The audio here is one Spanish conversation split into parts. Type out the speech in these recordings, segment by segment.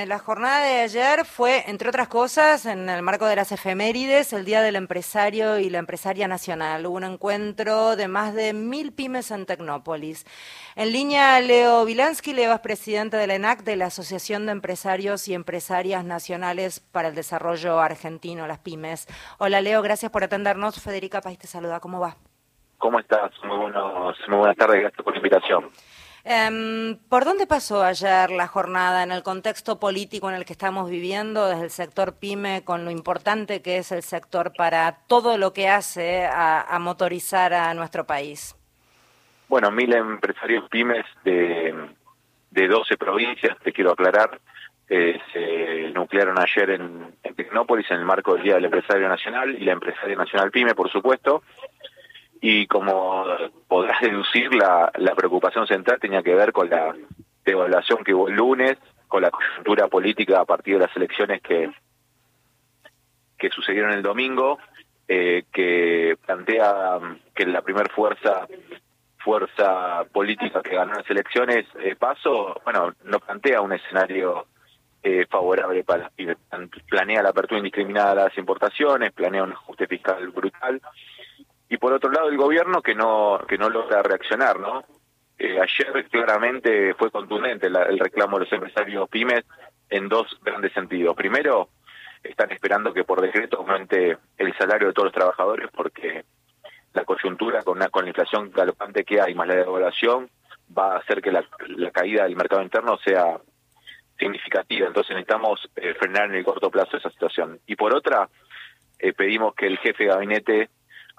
Eh, la jornada de ayer fue, entre otras cosas, en el marco de las efemérides, el Día del Empresario y la Empresaria Nacional. Hubo un encuentro de más de mil pymes en Tecnópolis. En línea, Leo Vilansky, Leo es presidente de la ENAC, de la Asociación de Empresarios y Empresarias Nacionales para el Desarrollo Argentino, las pymes. Hola, Leo, gracias por atendernos. Federica País te saluda. ¿Cómo va? ¿Cómo estás? Muy, buenos, muy buenas tardes, gracias por la invitación. Em, ¿Por dónde pasó ayer la jornada en el contexto político en el que estamos viviendo desde el sector pyme con lo importante que es el sector para todo lo que hace a, motorizar a nuestro país? Bueno, mil empresarios pymes de, de 12 provincias, te quiero aclarar, eh, se nuclearon ayer en, en Tecnópolis en el marco del Día del Empresario Nacional y la Empresaria Nacional Pyme, por supuesto y como podrás deducir, la, la preocupación central tenía que ver con la devaluación que hubo el lunes, con la coyuntura política a partir de las elecciones que, que sucedieron el domingo, eh, que plantea que la primer fuerza fuerza política que ganó las elecciones, eh, Paso, bueno, no plantea un escenario eh, favorable para planea la apertura indiscriminada de las importaciones, planea un ajuste fiscal brutal y por otro lado el gobierno que no que no logra reaccionar, ¿no? Eh, ayer claramente fue contundente el reclamo de los empresarios pymes en dos grandes sentidos. Primero, están esperando que por decreto aumente el salario de todos los trabajadores porque la coyuntura con, una, con la inflación galopante que hay más la devaluación va a hacer que la, caída del mercado interno sea significativa. Entonces necesitamos eh, frenar en el corto plazo esa situación. Y por otra, eh, pedimos que el jefe de gabinete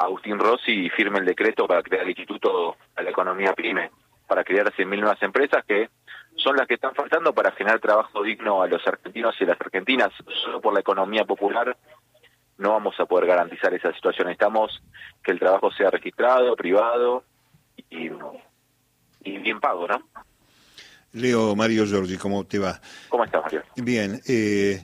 Agustín Rossi firme el decreto para crear el Instituto a la Economía PYME, para crear 100.000 nuevas empresas que son las que están faltando para generar trabajo digno a los argentinos y las argentinas. Solo por la economía popular no vamos a poder garantizar esa situación. Estamos que el trabajo sea registrado, privado y, y bien pago, ¿no? Leo Mario Giorgi, ¿cómo te va? ¿Cómo estás, Mario? Bien, eh,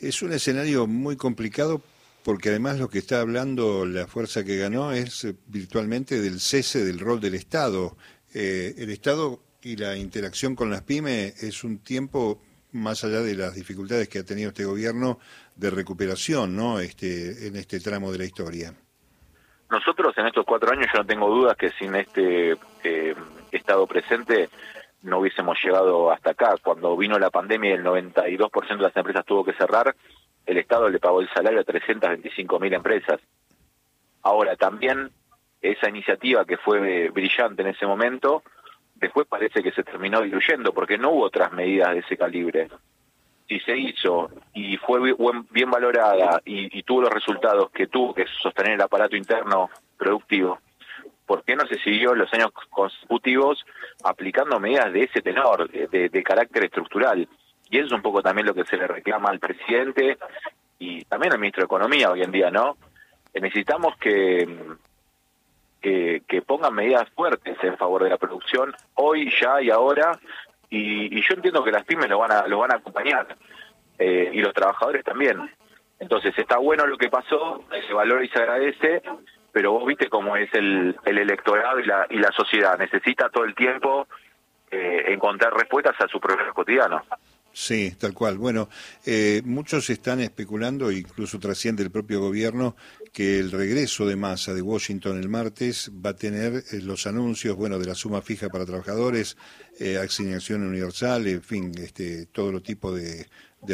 es un escenario muy complicado porque además lo que está hablando la fuerza que ganó es eh, virtualmente del cese del rol del Estado. Eh, el Estado y la interacción con las pymes es un tiempo más allá de las dificultades que ha tenido este gobierno de recuperación, ¿no? Este, en este tramo de la historia. Nosotros en estos cuatro años yo no tengo dudas que sin este eh, Estado presente no hubiésemos llegado hasta acá. Cuando vino la pandemia el 92% de las empresas tuvo que cerrar, el Estado le pagó el salario a 325 mil empresas. Ahora, también esa iniciativa que fue brillante en ese momento, después parece que se terminó diluyendo porque no hubo otras medidas de ese calibre. Si se hizo y fue bien valorada y, tuvo los resultados que tuvo, que sostener el aparato interno productivo, ¿por qué no se siguió los años consecutivos aplicando medidas de ese tenor, de carácter estructural? Y eso es un poco también lo que se le reclama al presidente y también al ministro de Economía hoy en día, ¿no? Necesitamos que, que, pongan medidas fuertes en favor de la producción hoy, ya y ahora, y, yo entiendo que las pymes lo van a, lo van a acompañar, eh, y los trabajadores también. Entonces está bueno lo que pasó, se valora y se agradece, pero vos viste cómo es el, el electorado y la, y la sociedad, necesita todo el tiempo eh, encontrar respuestas a sus problemas cotidianos. Sí, tal cual. Bueno, eh, muchos están especulando, incluso trasciende el propio gobierno, que el regreso de masa de Washington el martes va a tener eh, los anuncios, bueno, de la suma fija para trabajadores, eh, asignación universal, en fin, este, todo lo tipo de,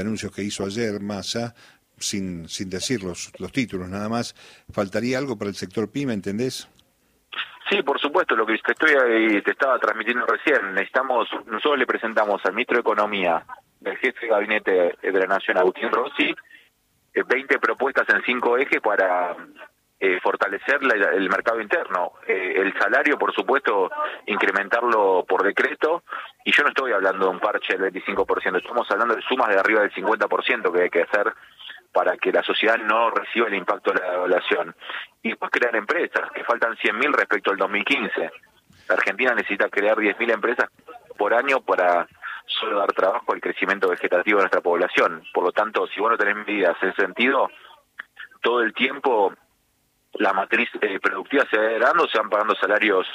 anuncios que hizo ayer masa, sin, sin decir los, los títulos nada más. ¿Faltaría algo para el sector PYME, entendés? Sí, por supuesto, lo que te, estoy, te estaba transmitiendo recién. Necesitamos, nosotros le presentamos al ministro de Economía del jefe de gabinete de la Nación, Agustín Rossi, 20 eh, propuestas en cinco ejes para eh, fortalecer el mercado interno. Eh, el salario, por supuesto, incrementarlo por decreto. Y yo no estoy hablando de un parche del 25%, estamos hablando de sumas de arriba del 50% que hay que hacer para que la sociedad no reciba el impacto de la devaluación. Y después crear empresas, que faltan 100.000 respecto al 2015. La Argentina necesita crear 10.000 empresas por año para solo dar trabajo al crecimiento vegetativo de nuestra población. Por lo tanto, si vos no tenés medidas en ese sentido, todo el tiempo la matriz eh, productiva se va dando, se van pagando salarios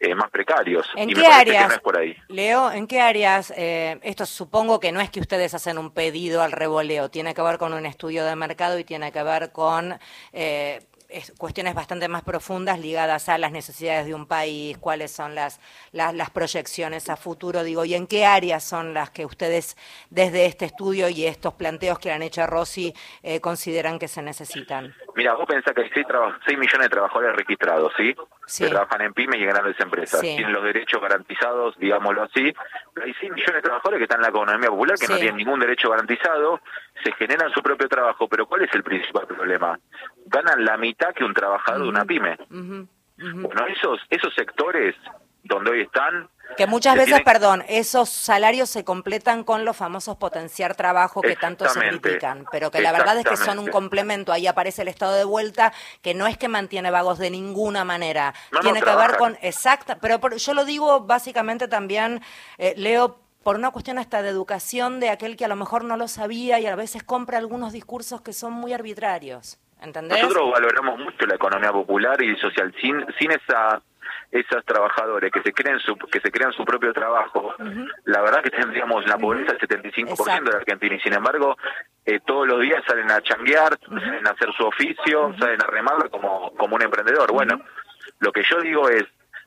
eh, más precarios. ¿En y qué me áreas, que no es por ahí. Leo, en qué áreas, eh, esto supongo que no es que ustedes hacen un pedido al revoleo, tiene que ver con un estudio de mercado y tiene que ver con... Eh, cuestiones bastante más profundas ligadas a las necesidades de un país, cuáles son las, las, proyecciones a futuro, digo, y en qué áreas son las que ustedes desde este estudio y estos planteos que han hecho a Rossi eh, consideran que se necesitan. Mira, vos pensás que hay 6, millones de trabajadores registrados, ¿sí? Que trabajan en pymes y en grandes empresas. Tienen los derechos garantizados, digámoslo así. Pero hay 6 millones de trabajadores que están en la economía popular que no tienen ningún derecho garantizado, se generan su propio trabajo. Pero ¿cuál es el principal problema? Ganan la mitad que un trabajador de una pyme. Bueno, esos, esos sectores donde hoy están que muchas veces, perdón, esos salarios se completan con los famosos potenciar trabajo que tanto se critican, pero que la verdad es que son un complemento. Ahí aparece el estado de vuelta, que no es que mantiene vagos de ninguna manera. Tiene que ver con, exacta, pero yo lo digo básicamente también, eh, Leo, por una cuestión hasta de educación de aquel que a lo mejor no lo sabía y a veces compra algunos discursos que son muy arbitrarios. ¿Entendés? Nosotros valoramos mucho la economía popular y social sin, sin esa esos trabajadores que se creen su, que se crean su propio trabajo, la verdad que tendríamos la pobreza del 75% de Argentina y sin embargo eh, todos los días salen a changuear, salen a hacer su oficio, salen a remarla como, como un emprendedor. Bueno, lo que yo digo es,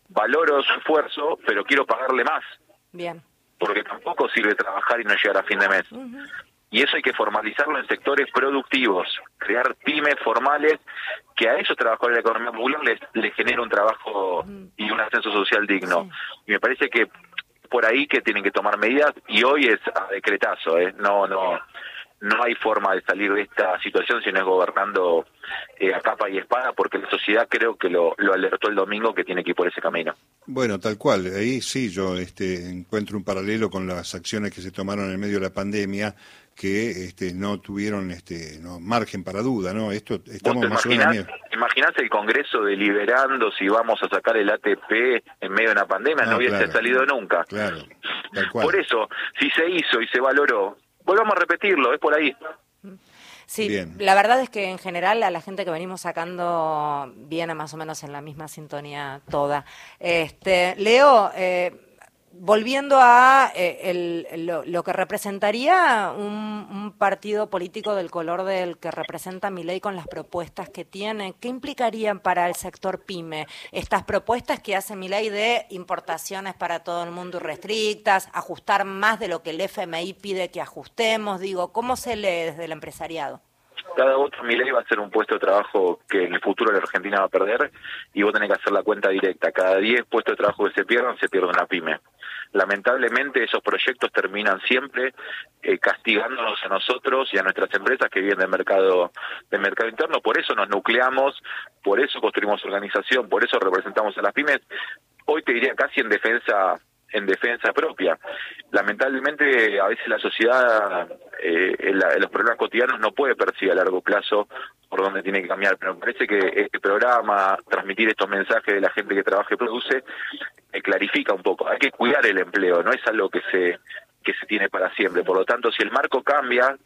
valoro su esfuerzo, pero quiero pagarle más. Bien. Porque tampoco sirve trabajar y no llegar a fin de mes. Y eso hay que formalizarlo en sectores productivos, crear pymes formales que a esos trabajadores de la economía popular les, les genere un trabajo y un ascenso social digno. Y me parece que por ahí que tienen que tomar medidas y hoy es a decretazo, ¿eh? no no no hay forma de salir de esta situación si no es gobernando eh, a capa y espada, porque la sociedad creo que lo, lo, alertó el domingo que tiene que ir por ese camino. Bueno, tal cual. Ahí sí yo este, encuentro un paralelo con las acciones que se tomaron en medio de la pandemia que este, no tuvieron este, no, margen para duda, ¿no? Esto estamos más menos. Imaginás el Congreso deliberando si vamos a sacar el ATP en medio de una pandemia, no, hubiese salido nunca. Claro, Por eso, si se hizo y se valoró, volvamos a repetirlo, es por ahí. Sí, la verdad es que en general a la gente que venimos sacando viene más o menos en la misma sintonía toda. Este, Leo, eh, volviendo a eh, lo, que representaría un, partido político del color del que representa mi ley con las propuestas que tiene, ¿qué implicarían para el sector pyme estas propuestas que hace mi ley de importaciones para todo el mundo restrictas, ajustar más de lo que el FMI pide que ajustemos? Digo, ¿cómo se lee desde el empresariado? cada voto mi ley va a ser un puesto de trabajo que en el futuro la Argentina va a perder y vos tenés que hacer la cuenta directa. Cada 10 puestos de trabajo que se pierdan, se pierde una pyme lamentablemente esos proyectos terminan siempre eh, castigándonos a nosotros y a nuestras empresas que viven del mercado del mercado interno por eso nos nucleamos por eso construimos organización por eso representamos a las pymes hoy te diría casi en defensa en defensa propia. Lamentablemente, a veces la sociedad, eh, los problemas cotidianos no puede percibir a largo plazo por dónde tiene que cambiar, pero me parece que este programa, transmitir estos mensajes de la gente que trabaja y produce, eh, clarifica un poco. Hay que cuidar el empleo, no es algo que se que se tiene para siempre. Por lo tanto, si el marco cambia,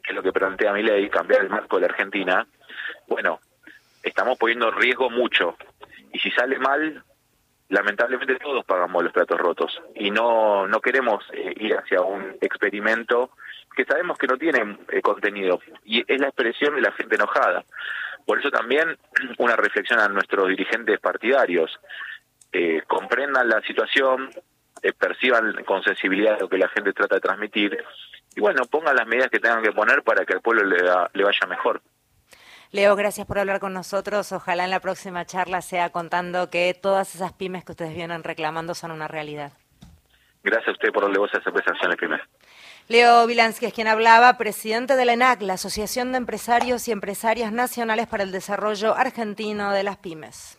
que es lo que plantea mi ley, cambiar el marco de la Argentina, bueno, estamos poniendo en riesgo mucho. Y si sale mal, lamentablemente todos pagamos los platos rotos y no no queremos eh, ir hacia un experimento que sabemos que no tiene eh, contenido y es la expresión de la gente enojada. Por eso también una reflexión a nuestros dirigentes partidarios, eh, comprendan la situación, perciban con sensibilidad lo que la gente trata de transmitir y bueno, pongan las medidas que tengan que poner para que al pueblo le, le vaya mejor. Leo, gracias por hablar con nosotros. Ojalá en la próxima charla sea contando que todas esas pymes que ustedes vienen reclamando son una realidad. Gracias a usted por darle voz a esa presentación pymes. Leo Vilansky es quien hablaba, presidente de la ENAC, la Asociación de Empresarios y Empresarias Nacionales para el Desarrollo Argentino de las Pymes.